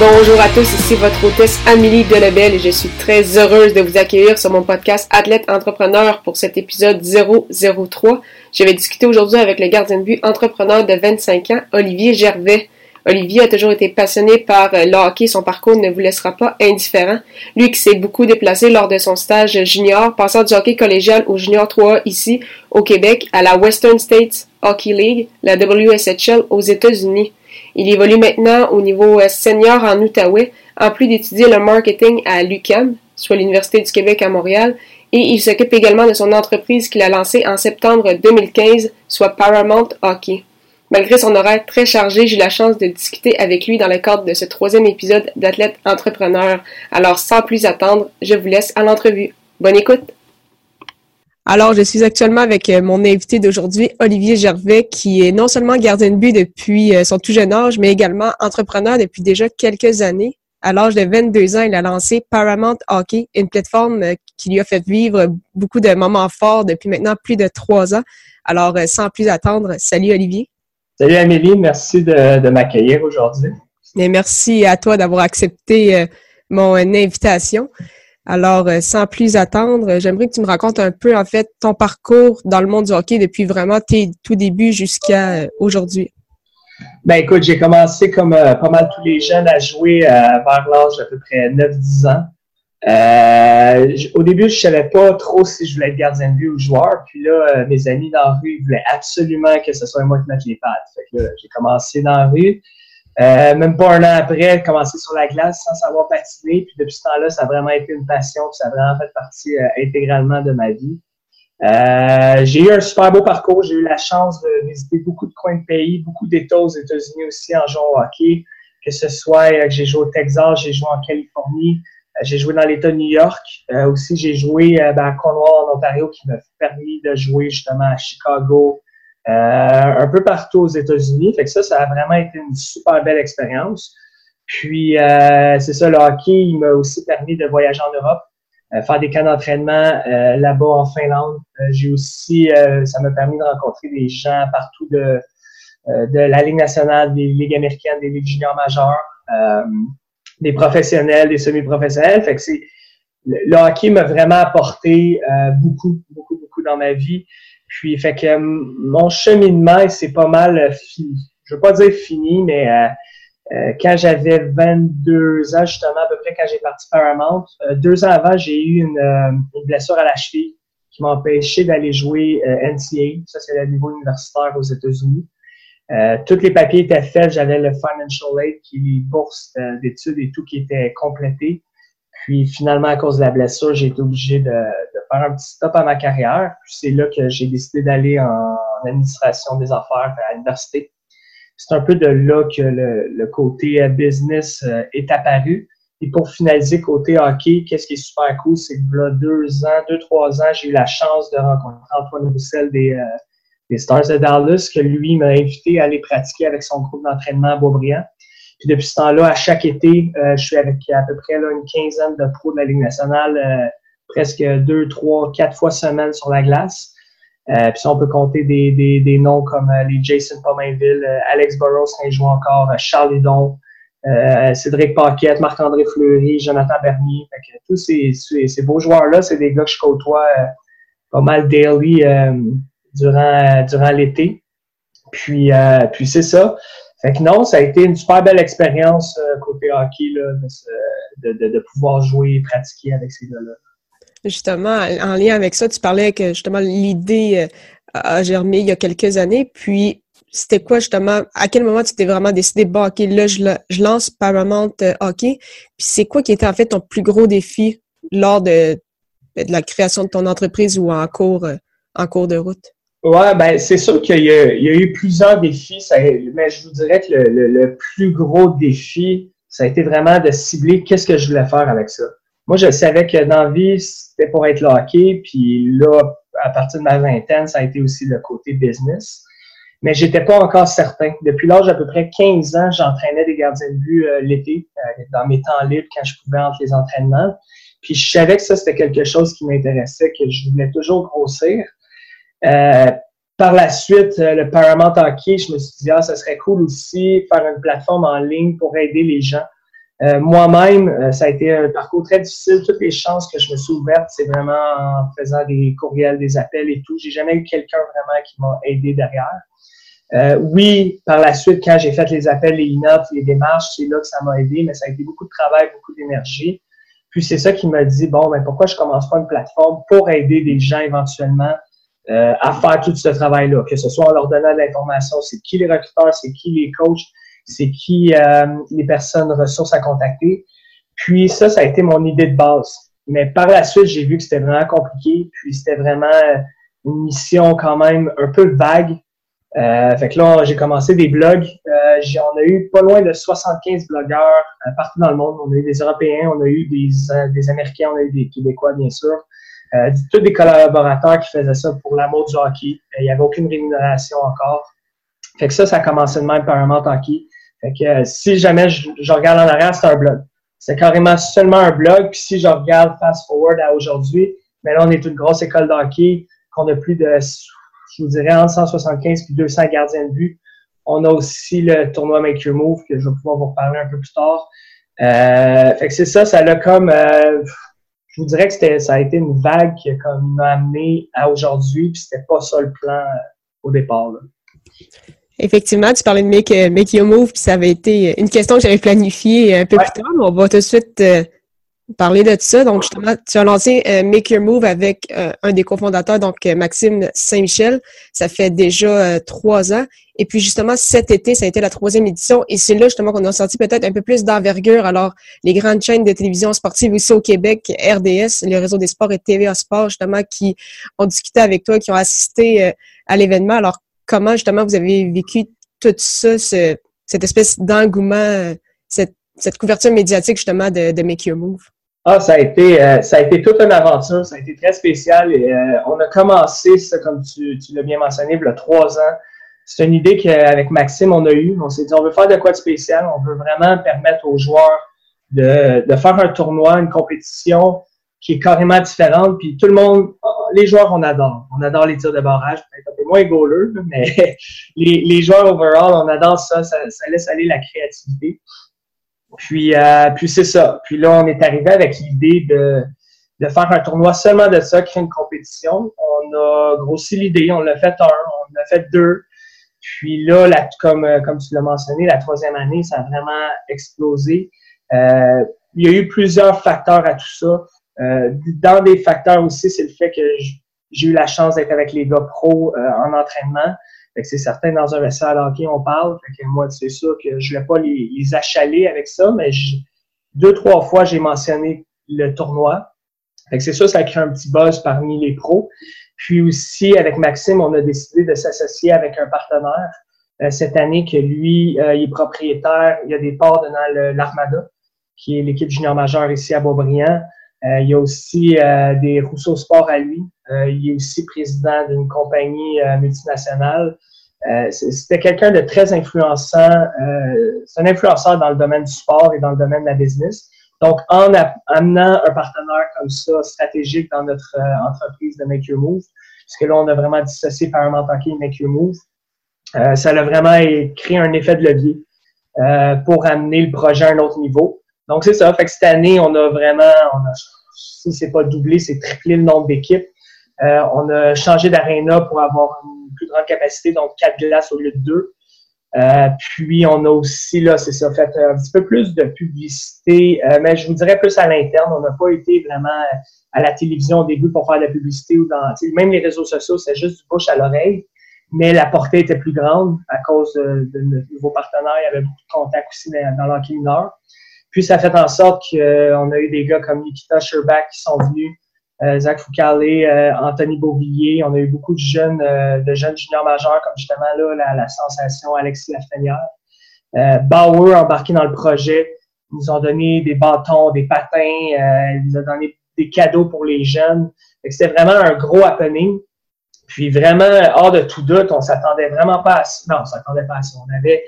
Bonjour à tous, ici votre hôtesse Amélie Delebel et je suis très heureuse de vous accueillir sur mon podcast Athlète Entrepreneur pour cet épisode 003. Je vais discuter aujourd'hui avec le gardien de but entrepreneur de 25 ans, Olivier Gervais. Olivier a toujours été passionné par le hockey, son parcours ne vous laissera pas indifférent. Lui qui s'est beaucoup déplacé lors de son stage junior, passant du hockey collégial au junior 3 ici au Québec à la Western States Hockey League, la WSHL aux États-Unis. Il évolue maintenant au niveau euh, senior en Outaouais, en plus d'étudier le marketing à l'UQAM, soit l'Université du Québec à Montréal, et il s'occupe également de son entreprise qu'il a lancée en septembre 2015, soit Paramount Hockey. Malgré son horaire très chargé, j'ai eu la chance de discuter avec lui dans le cadre de ce troisième épisode d'Athlète Entrepreneur. Alors, sans plus attendre, je vous laisse à l'entrevue. Bonne écoute! Alors, je suis actuellement avec euh, mon invité d'aujourd'hui, Olivier Gervais, qui est non seulement gardien de but depuis euh, son tout jeune âge, mais également entrepreneur depuis déjà quelques années. À l'âge de 22 ans, il a lancé Paramount Hockey, une plateforme euh, qui lui a fait vivre beaucoup de moments forts depuis maintenant plus de trois ans. Alors, sans plus attendre, salut Olivier. Salut Amélie, merci de, m'accueillir aujourd'hui. Et merci à toi d'avoir accepté mon invitation. Alors, euh, sans plus attendre, j'aimerais que tu me racontes un peu, en fait, ton parcours dans le monde du hockey depuis vraiment tes tout débuts jusqu'à euh, aujourd'hui. Ben écoute, j'ai commencé comme euh, pas mal tous les jeunes à jouer vers l'âge d'à peu près 9-10 ans. au début, je savais pas trop si je voulais être gardien de but ou joueur. Puis là, mes amis dans la rue voulaient absolument que ce soit moi qui mette les pattes. Fait que j'ai commencé dans la rue. Euh, même pas un an après, commencer sur la glace sans savoir patiner. Puis depuis ce temps-là, ça a vraiment été une passion. ça a vraiment fait partie euh, intégralement de ma vie. Euh, j'ai eu un super beau parcours. J'ai eu la chance de visiter beaucoup de coins de pays, beaucoup d'États aux États-Unis aussi en jouant au hockey. Que ce soit que j'ai joué au Texas, j'ai joué en Californie, j'ai joué dans l'État de New York. aussi, j'ai joué ben, à Cornwall, en Ontario, qui m'a permis de jouer justement à Chicago, euh, un peu partout aux États-Unis. Fait que ça, ça a vraiment été une super belle expérience. Puis, euh, c'est ça, le hockey, il m'a aussi permis de voyager en Europe, euh, faire des camps d'entraînement là-bas en Finlande. J'ai aussi, ça m'a permis de rencontrer des gens partout de, la Ligue nationale, des ligues américaines, des ligues juniors majeures, des professionnels, des semi-professionnels. Fait que le hockey m'a vraiment apporté beaucoup, beaucoup, beaucoup dans ma vie. Puis, fait que euh, mon cheminement, c'est pas mal euh, fini. Je veux pas dire fini, mais euh, quand j'avais 22 ans, justement, à peu près quand j'ai parti Paramount, deux ans avant, j'ai eu une, une, blessure à la cheville qui m'a empêché d'aller jouer NCA. Ça, c'est le niveau universitaire aux États-Unis. Euh, tous les papiers étaient faits. J'avais le financial aid, qui est les bourses d'études et tout qui était complété. Puis finalement, à cause de la blessure, j'ai été obligé de, faire un petit stop à ma carrière. Puis c'est là que j'ai décidé d'aller en, administration des affaires à l'université. C'est un peu de là que le, côté euh, business euh, est apparu. Et pour finaliser côté hockey, qu'est-ce qui est super cool, c'est que là, deux ans, deux, trois ans, j'ai eu la chance de rencontrer Antoine Roussel des, euh, des Stars de Dallas, que lui m'a invité à aller pratiquer avec son groupe d'entraînement à Beaubriand. Puis depuis ce temps-là, à chaque été, je suis avec à peu près là, une quinzaine de pros de la Ligue nationale presque deux, trois, quatre fois semaine sur la glace. Euh, puis on peut compter des, des, des noms comme euh, les Jason Pomainville, euh, Alex Burrows qui joue encore, Charles Hudon, Cédric Paquette, Marc-André Fleury, Jonathan Bernier. Fait que tous ces, ces, beaux joueurs-là, c'est des gars que je côtoie pas mal daily durant, durant l'été. Puis, puis c'est ça. Fait que non, ça a été une super belle expérience côté hockey là, de, de, de, pouvoir jouer et pratiquer avec ces gars-là. Justement, en lien avec ça, tu parlais que justement l'idée euh, a germé il y a quelques années. Puis, c'était quoi justement, à quel moment tu t'es vraiment décidé, bon, OK, là, je, lance Paramount euh, Hockey. Puis, c'est quoi qui était en fait ton plus gros défi lors de, de la création de ton entreprise ou en cours, euh, en cours de route? Ouais, ben c'est sûr qu'il y, a eu plusieurs défis, mais je vous dirais que le, le plus gros défi, ça a été vraiment de cibler qu'est-ce que je voulais faire avec ça. Moi, je savais que dans la vie, c'était pour être hockey, puis là, à partir de ma vingtaine, ça a été aussi le côté business. Mais j'étais pas encore certain. Depuis l'âge d'à peu près 15 ans, j'entraînais des gardiens de but euh, l'été, euh, dans mes temps libres, quand je pouvais entre les entraînements. Puis je savais que ça, c'était quelque chose qui m'intéressait, que je voulais toujours grossir. Euh, par la suite, euh, le Paramount Hockey, je me suis dit, ah, ça serait cool aussi faire une plateforme en ligne pour aider les gens. Euh, moi-même, euh, ça a été un parcours très difficile. Toutes les chances que je me suis ouverte, c'est vraiment en faisant des courriels, des appels et tout. J'ai jamais eu quelqu'un vraiment qui m'a aidé derrière. Euh, oui, par la suite, quand j'ai fait les appels, les notes, les démarches, c'est là que ça m'a aidé, mais ça a été beaucoup de travail, beaucoup d'énergie. Puis c'est ça qui m'a dit, bon, ben pourquoi je commence pas une plateforme pour aider des gens éventuellement euh, à faire tout ce travail-là, que ce soit en leur donnant de l'information, c'est qui les recruteurs, c'est qui les coachs, c'est qui euh, les personnes ressources à contacter. Puis ça, ça a été mon idée de base. Mais par la suite, j'ai vu que c'était vraiment compliqué, puis c'était vraiment euh, une mission quand même un peu vague. Euh, fait que là, j'ai commencé des blogs. Euh, on a eu pas loin de 75 blogueurs partout dans le monde. On a eu des Européens, on a eu des, des Américains, on a eu des Québécois, bien sûr. Euh, tous des collaborateurs qui faisaient ça pour l'amour du hockey. Euh, il n'y avait aucune rémunération encore. Fait que ça, ça a commencé de même par un hockey. Fait que euh, si jamais je, regarde en arrière, c'est un blog. C'est carrément seulement un blog. Puis si je regarde fast forward à aujourd'hui, mais là, on est une grosse école de hockey, qu'on a plus de, je vous dirais, entre 175 puis 200 gardiens de but. On a aussi le tournoi Make Your Move, que je vais pouvoir vous reparler un peu plus tard. Euh, fait que c'est ça, ça l'a comme je vous dirais que c'était, ça a été une vague qui m'a amené à aujourd'hui, puis c'était pas ça le plan euh, au départ. Effectivement, tu parlais de make, euh, make Your Move, puis ça avait été une question que j'avais planifiée un peu plus tard, mais on va tout de suite euh, parler de ça. Donc, justement, tu as lancé Make Your Move avec un des cofondateurs, donc Maxime Saint-Michel. Ça fait déjà trois ans. Et puis justement, cet été, ça a été la troisième édition et c'est là justement qu'on a sorti peut-être un peu plus d'envergure. Alors, les grandes chaînes de télévision sportive ici au Québec, RDS, le réseau des sports et TVA Sport, justement, qui ont discuté avec toi, qui ont assisté euh, à l'événement. Alors, comment justement vous avez vécu tout ça, cette espèce d'engouement, euh, cette, couverture médiatique justement de, Make Your Move? Ah, ça a été euh, ça a été toute une aventure, ça a été très spécial. Et, on a commencé ça, comme tu, tu l'as bien mentionné, il y a trois ans c'est une idée qu'avec Maxime, on a eue. On s'est dit, on veut faire de quoi de spécial. On veut vraiment permettre aux joueurs de, de faire un tournoi, une compétition qui est carrément différente. Puis tout le monde, les joueurs, on adore. On adore les tirs de barrage, peut-être un peu moins goaleux, mais les, les joueurs overall, on adore ça. Ça, laisse aller la créativité. Puis, euh, puis c'est ça. Puis là, on est arrivé avec l'idée de, de faire un tournoi seulement de ça, créer une compétition. On a grossi l'idée, on l'a fait un, on l'a fait deux. Puis là, comme, euh, comme tu l'as mentionné, la troisième année, ça a vraiment explosé. Euh, il y a eu plusieurs facteurs à tout ça. Euh, dans des facteurs aussi, c'est le fait que j'ai eu la chance d'être avec les gars pros en entraînement. c'est certain, dans un vestiaire hockey, on parle. Fait que moi, c'est sûr que je ne vais pas les, achaler avec ça, mais deux, trois fois, j'ai mentionné le tournoi. c'est sûr, ça a créé un petit buzz parmi les pros. Puis aussi, avec Maxime, on a décidé de s'associer avec un partenaire euh, cette année que lui, euh, il est propriétaire, il y a des parts dans l'Armada, qui est l'équipe junior majeure ici à Beaubriand. Euh, il y a aussi des Rousseau Sport à lui. il est aussi président d'une compagnie multinationale. C'était quelqu'un de très influençant. C'est un influenceur dans le domaine du sport et dans le domaine de la business. Donc, en amenant un partenaire comme ça, stratégique dans notre euh, entreprise de Make Your Move, puisque là, on a vraiment dissocié Paramount Hockey et Make Your Move, euh, ça a vraiment créé un effet de levier euh, pour amener le projet à un autre niveau. Donc, c'est ça. Fait que cette année, on a vraiment, on a, si c'est pas doublé, c'est triplé le nombre d'équipes. on a changé d'aréna pour avoir une plus grande capacité, donc quatre glaces au lieu de deux. Euh, puis on a aussi, là, c'est ça, fait un petit peu plus de publicité, euh, mais je vous dirais plus à l'interne. On n'a pas été vraiment à la télévision au début pour faire de la publicité ou dans même les réseaux sociaux, c'est juste du bouche à l'oreille. Mais la portée était plus grande à cause de, de notre nouveau partenaire. Il y avait beaucoup de contacts aussi dans, dans l'hockey mineur. Puis ça fait en sorte qu'on a eu des gars comme Nikita Sherbach qui sont venus euh, Zach Foucault, euh, Anthony Beauvillier. On a eu beaucoup de jeunes, euh, de jeunes juniors majeurs, comme justement là, la, sensation Alexis Lafrenière. Bauer embarqué dans le projet. Ils nous ont donné des bâtons, des patins, euh, ils nous ont donné des cadeaux pour les jeunes. C'était vraiment un gros happening. Puis vraiment, hors de tout doute, on s'attendait vraiment pas à ça. Non, on s'attendait pas à ça. On avait,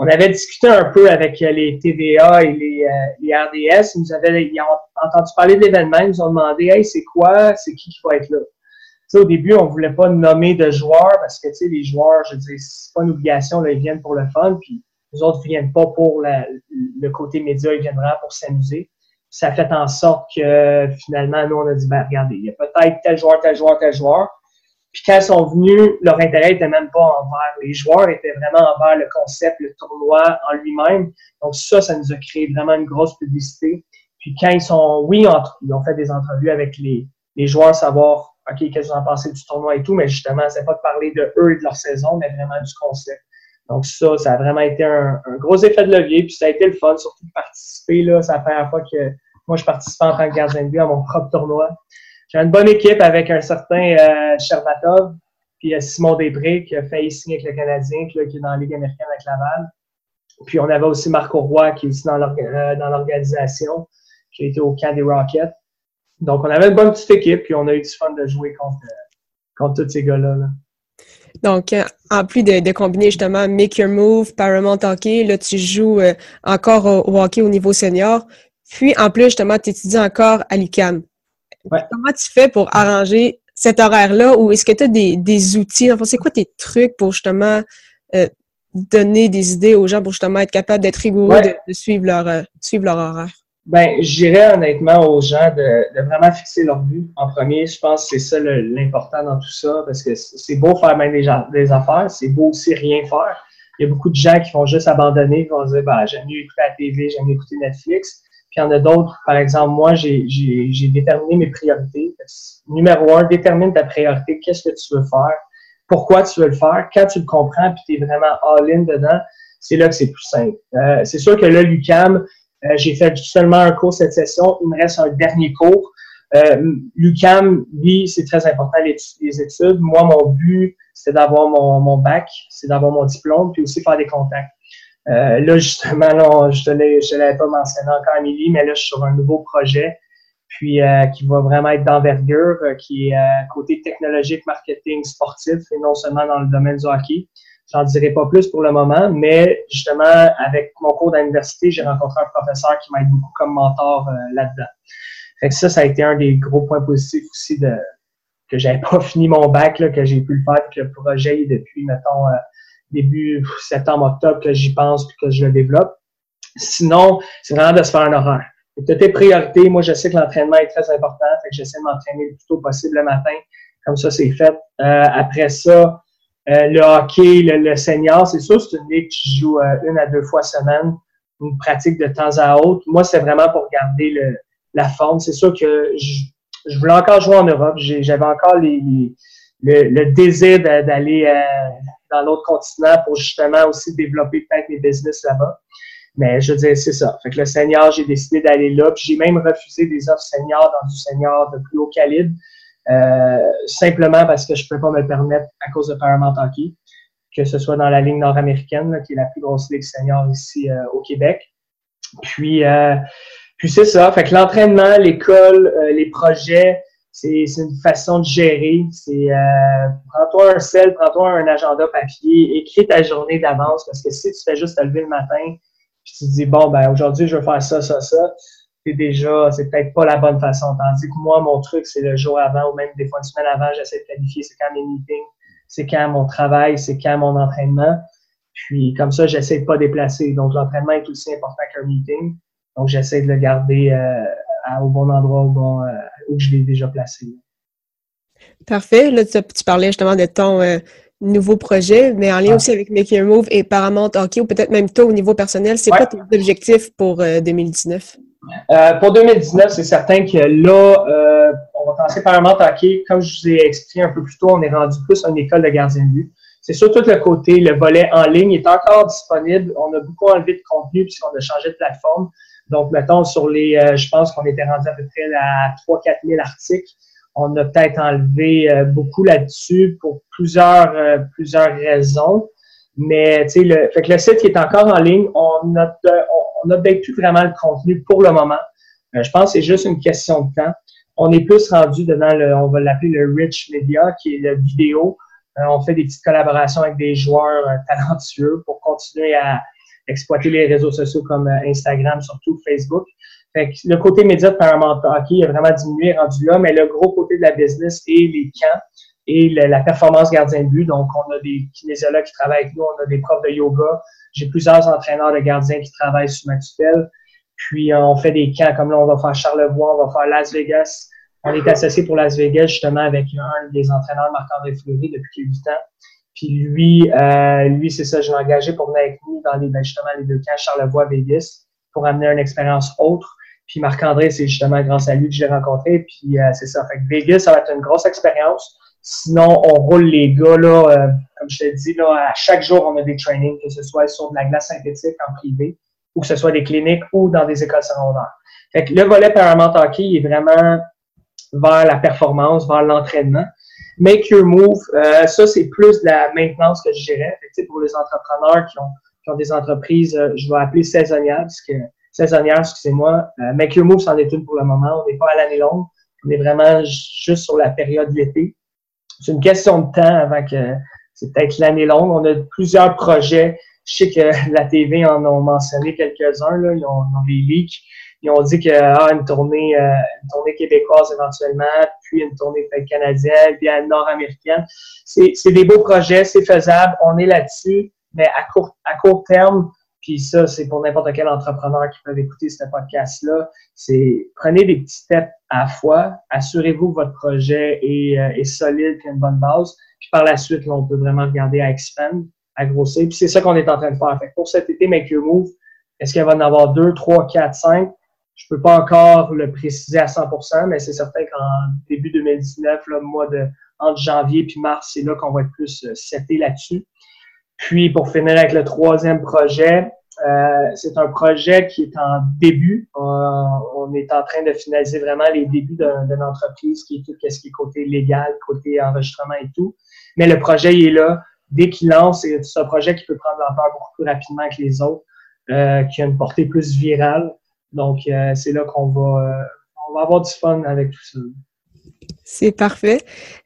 on avait discuté un peu avec les TVA et les, euh, les RDS. Ils nous avaient ils ont entendu parler de l'événement. Ils nous ont demandé, hey, c'est quoi? C'est qui qui va être là? au début, on voulait pas nommer de joueurs parce que, les joueurs, je dire, c'est pas une obligation, ils viennent pour le fun, puis les autres viennent pas pour le côté média, ils viennent vraiment pour s'amuser. Ça fait en sorte que, finalement, nous, on a dit, ben, regardez, il y a peut-être tel joueur, tel joueur, tel joueur. Puis quand ils sont venus, leur intérêt était même pas envers les joueurs, était vraiment envers le concept, le tournoi en lui-même. Donc ça, ça nous a créé vraiment une grosse publicité. Puis quand ils sont, oui, ils ont fait des entrevues avec les, les joueurs, savoir OK, qu'est-ce qu'ils ont pensé du tournoi et tout, mais justement, c'est pas de parler de eux et de leur saison, mais vraiment du concept. Donc ça, ça a vraiment été un, gros effet de levier, puis ça a été le fun, surtout de participer. Là, c'est la première fois que moi, je participe en tant que gardien de but à mon propre tournoi. J'ai une bonne équipe avec un certain euh, puis euh, Simon Després qui a fait ici avec le Canadien, qui, est dans la Ligue américaine avec Laval. Puis on avait aussi Marco Roy qui est ici dans euh, l'organisation, qui a été au camp des Rockets. Donc, on avait une bonne petite équipe, puis on a eu du fun de jouer contre, contre tous ces gars-là. Donc, euh, en plus de, combiner justement Make Your Move, Paramount Hockey, là, tu joues euh, encore au, hockey au niveau senior. Puis, en plus, justement, tu étudies encore à Comment tu fais pour arranger cet horaire-là ou est-ce que tu as des, outils? Enfin, c'est quoi tes trucs pour justement euh, donner des idées aux gens pour justement être capable d'être rigoureux, de, suivre, leur, suivre leur horaire? Ben, j'irais honnêtement aux gens de, de, vraiment fixer leur but en premier. Je pense que c'est ça l'important dans tout ça, parce que c'est beau faire même des, des affaires, c'est beau aussi rien faire. Il y a beaucoup de gens qui vont juste abandonner, qui vont dire, ben, j'aime mieux écouter la TV, j'aime mieux écouter Netflix. Puis il y en a d'autres, par exemple, moi, j'ai déterminé mes priorités. Numéro un, détermine ta priorité, qu'est-ce que tu veux faire, pourquoi tu veux le faire. Quand tu le comprends, puis tu es vraiment all-in dedans, c'est là que c'est plus simple. Euh, c'est sûr que là, l'UCAM, euh, j'ai fait seulement un cours cette session. Il me reste un dernier cours. Euh, L'UCAM, lui, c'est très important les, études. Moi, mon but, c'est d'avoir mon, mon, bac, c'est d'avoir mon diplôme, puis aussi faire des contacts. Euh, là, justement, là, je ne l'avais pas mentionné encore, Amélie, mais là, je suis sur un nouveau projet, puis euh, qui va vraiment être d'envergure, euh, qui est côté technologique, marketing, sportif, et non seulement dans le domaine du hockey. J'en dirai pas plus pour le moment, mais justement, avec mon cours d'université, j'ai rencontré un professeur qui m'aide beaucoup comme mentor euh, là-dedans. Fait que ça, ça a été un des gros points positifs aussi de que j'avais pas fini mon bac, là, que j'ai pu le faire, que le projet est depuis, mettons, début septembre-octobre que j'y pense puis que je le développe. Sinon, c'est vraiment de se faire un horaire. Tu tes priorités. Moi, je sais que l'entraînement est très important, fait que j'essaie de m'entraîner le plus tôt possible le matin. Comme ça, c'est fait. Euh, après ça, euh, le hockey, le, senior, c'est sûr, c'est une ligue qui joue euh, une à deux fois semaine, une pratique de temps à autre. Moi, c'est vraiment pour garder le, la forme. C'est sûr que je, je, voulais encore jouer en Europe. J'avais encore les, le, le, désir d'aller euh, dans l'autre continent pour justement aussi développer peut-être mes business là-bas. Mais je dire, c'est ça. Fait que le senior, j'ai décidé d'aller là. Puis j'ai même refusé des offres seniors dans du senior de plus haut calibre euh, simplement parce que je ne peux pas me permettre à cause de Paramount Hockey, que ce soit dans la ligne nord-américaine, qui est la plus grosse ligue senior ici euh, au Québec. Puis, euh, puis c'est ça. Fait que l'entraînement, l'école, les projets, c'est une façon de gérer. C'est prends-toi un sel, prends-toi un agenda papier, écris ta journée d'avance parce que si tu fais juste te lever le matin, puis tu te dis bon ben aujourd'hui je vais faire ça, ça, ça, c'est déjà, c'est peut-être pas la bonne façon. Tandis que moi, mon truc, c'est le jour avant ou même des fois une semaine avant, j'essaie de planifier c'est quand mes meetings, c'est quand mon travail, c'est quand mon entraînement. Puis comme ça, j'essaie de pas déplacer. Donc l'entraînement est aussi important qu'un meeting. Donc j'essaie de le garder euh, au bon endroit, au bon, euh, où je l'ai déjà placé. Parfait. Là, tu, parlais justement de ton euh, nouveau projet, mais en lien aussi avec Make Your Move et Paramount Hockey, ou peut-être même toi au niveau personnel, c'est quoi tes objectifs pour 2019? Euh, pour 2019, c'est certain que là, euh, on va commencer par un hockey. Comme je vous ai expliqué un peu plus tôt, on est rendu plus à une école de gardien de but. C'est surtout le côté, le volet en ligne est encore disponible. On a beaucoup enlevé de contenu puisqu'on a changé de plateforme. Donc, mettons, sur les, euh, je pense qu'on était rendu à peu près à 3-4 000 articles. On a peut-être enlevé beaucoup là-dessus pour plusieurs, plusieurs raisons. Mais, tu sais, le, fait que le site qui est encore en ligne, on, n'update plus vraiment le contenu pour le moment. Euh, je pense que c'est juste une question de temps. On est plus rendu devant le, on va l'appeler le rich media, qui est la vidéo. Euh, on fait des petites collaborations avec des joueurs talentueux pour continuer à exploiter les réseaux sociaux comme Instagram, surtout Facebook. Fait le côté média de Paramount Hockey a vraiment diminué, rendu là, mais le gros côté de la business et les camps et la performance gardien de but. Donc, on a des kinésiologues qui travaillent avec nous, on a des profs de yoga. J'ai plusieurs entraîneurs de gardiens qui travaillent sous ma tutelle. Puis, on fait des camps comme là, on va faire Charlevoix, on va faire Las Vegas. On est associé pour Las Vegas justement avec un des entraîneurs, Marc-André Fleury, depuis 8 ans. Puis lui, euh, lui c'est ça, je l'ai engagé pour venir avec nous dans les, ben, justement les deux camps Charlevoix-Vegas pour amener une expérience autre. Puis Marc-André, c'est justement grâce à lui que j'ai rencontré. Puis euh, c'est ça. Fait que Vegas, ça va être une grosse expérience. Sinon, on roule les gars, là, euh, comme je te dis, là, à chaque jour, on a des trainings, que ce soit sur de la glace synthétique en privé, ou que ce soit des cliniques ou dans des écoles secondaires. Fait que le volet Paramount Hockey est vraiment vers la performance, vers l'entraînement. Make Your Move, euh, ça, c'est plus de la maintenance que je dirais. Fait pour les entrepreneurs qui ont, qui ont des entreprises, je vais appeler saisonnières, puisque saisonnière, excusez-moi. Euh, Make Your Move, c'en est une pour le moment. On n'est pas à l'année longue. On est vraiment juste sur la période d'été. C'est une question de temps avant que c'est peut-être l'année longue. On a plusieurs projets. Je sais que la TV en ont mentionné quelques-uns. Là. Ils, ont, des leaks. Ils ont dit que ah, une tournée, euh, une tournée québécoise éventuellement, puis une tournée canadienne, puis nord-américaine. C'est, des beaux projets, c'est faisable. On est là-dessus, mais à court, à court terme, puis ça, c'est pour n'importe quel entrepreneur qui peut écouter ce podcast-là. C'est prenez des petits steps à la fois, assurez-vous que votre projet est, euh, est solide et une bonne base. Puis par la suite, là, on peut vraiment regarder à expand, à grossir. Puis c'est ça qu'on est en train de faire. Fait pour cet été, Make Your Move, est-ce qu'il va en avoir deux, trois, quatre, cinq? Je peux pas encore le préciser à 100%, mais c'est certain qu'en début 2019, le mois de entre janvier puis mars, c'est là qu'on va être plus euh, seté là-dessus. Puis, pour finir avec le troisième projet, euh, c'est un projet qui est en début. on est en train de finaliser vraiment les débuts d'une entreprise qui est tout ce qui est côté légal, côté enregistrement et tout. Mais le projet il est là. Dès qu'il lance, c'est un projet qui peut prendre l'ampleur beaucoup plus rapidement que les autres, euh, qui a une portée plus virale. Donc, euh, c'est là qu'on va, euh, on va avoir du fun avec tout ça. C'est parfait.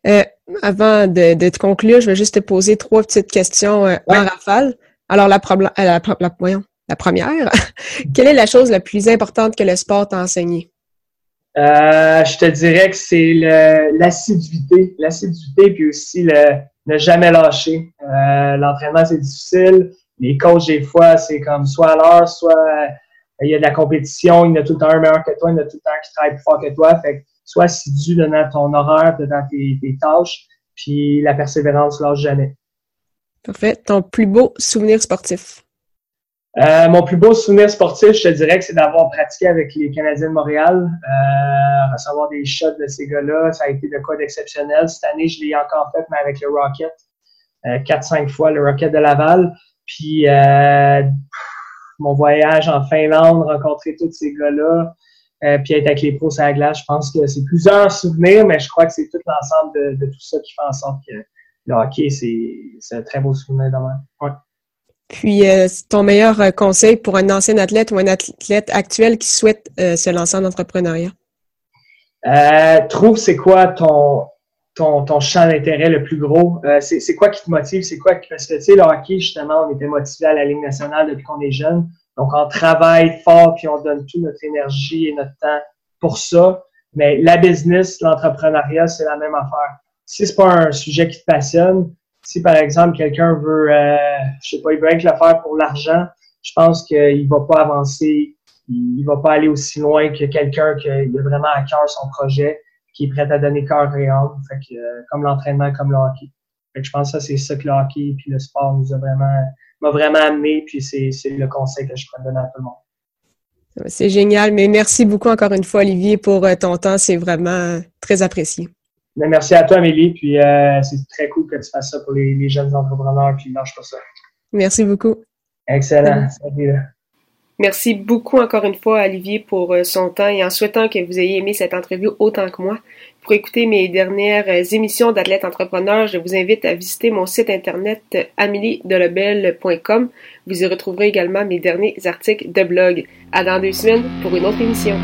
Euh, avant de, de, te conclure, je vais juste te poser trois petites questions en rafale. Alors, la, la, la, la première, quelle est la chose la plus importante que le sport t'a enseigné? Euh, je te dirais que c'est l'assiduité, l'assiduité, puis aussi le ne jamais lâcher. Euh, L'entraînement, c'est difficile. Les coachs, des fois, c'est comme soit à l'heure, soit il y a de la compétition, il y en a tout le temps un meilleur que toi, il y en a tout le temps qui travaille plus fort que toi. Fait que sois assidu dans ton horaire, dans tes, tes tâches, puis la persévérance lâche jamais. Parfait. Ton plus beau souvenir sportif? Euh, mon plus beau souvenir sportif, je te dirais que c'est d'avoir pratiqué avec les Canadiens de Montréal, euh, recevoir des shots de ces gars-là. Ça a été de quoi d'exceptionnel. Cette année, je l'ai encore fait, mais avec le Rocket. Euh, 4-5 fois le Rocket de Laval. Puis euh, mon voyage en Finlande, rencontrer tous ces gars-là, euh, puis être avec les pros à la glace, je pense que c'est plusieurs souvenirs, mais je crois que c'est tout l'ensemble de, de, tout ça qui fait en sorte que le hockey, c'est un très beau souvenir de moi. Ouais. Puis, euh, ton meilleur euh, conseil pour un ancien athlète ou un athlète actuel qui souhaite euh, se lancer en entrepreneuriat? Trouve c'est quoi ton, ton, ton champ d'intérêt le plus gros. Euh, c'est quoi qui te motive? C'est quoi? Parce que, tu sais, le hockey, justement, on était motivé à la Ligue nationale depuis qu'on est jeune. Donc, on travaille fort puis on donne toute notre énergie et notre temps pour ça. Mais la business, l'entrepreneuriat, c'est la même affaire. Si c'est pas un sujet qui te passionne, si par exemple quelqu'un veut, euh, je sais pas, il veut rien le faire pour l'argent, je pense qu'il va pas avancer, il va pas aller aussi loin que quelqu'un qui a vraiment à cœur son projet, qui est prêt à donner cœur et âme, fait que, euh, comme l'entraînement, comme le hockey. Fait que je pense que ça, c'est ça que le hockey puis le sport nous a vraiment, m'a vraiment amené, puis c'est, le conseil que je pourrais donner à tout le monde. C'est génial, mais merci beaucoup encore une fois, Olivier, pour euh, ton temps. C'est vraiment très apprécié. Mais merci à toi, Amélie. Puis euh, c'est très cool que tu fasses ça pour les, les jeunes entrepreneurs. Puis lâche pas ça. Merci beaucoup. Excellent. Salut. Merci beaucoup encore une fois à Olivier pour euh, son temps et en souhaitant que vous ayez aimé cette entrevue autant que moi. Pour écouter mes dernières euh, émissions d'Athlète Entrepreneur, je vous invite à visiter mon site internet euh, ameliedelebel.com. Vous y retrouverez également mes derniers articles de blog. À dans deux semaines pour une autre émission.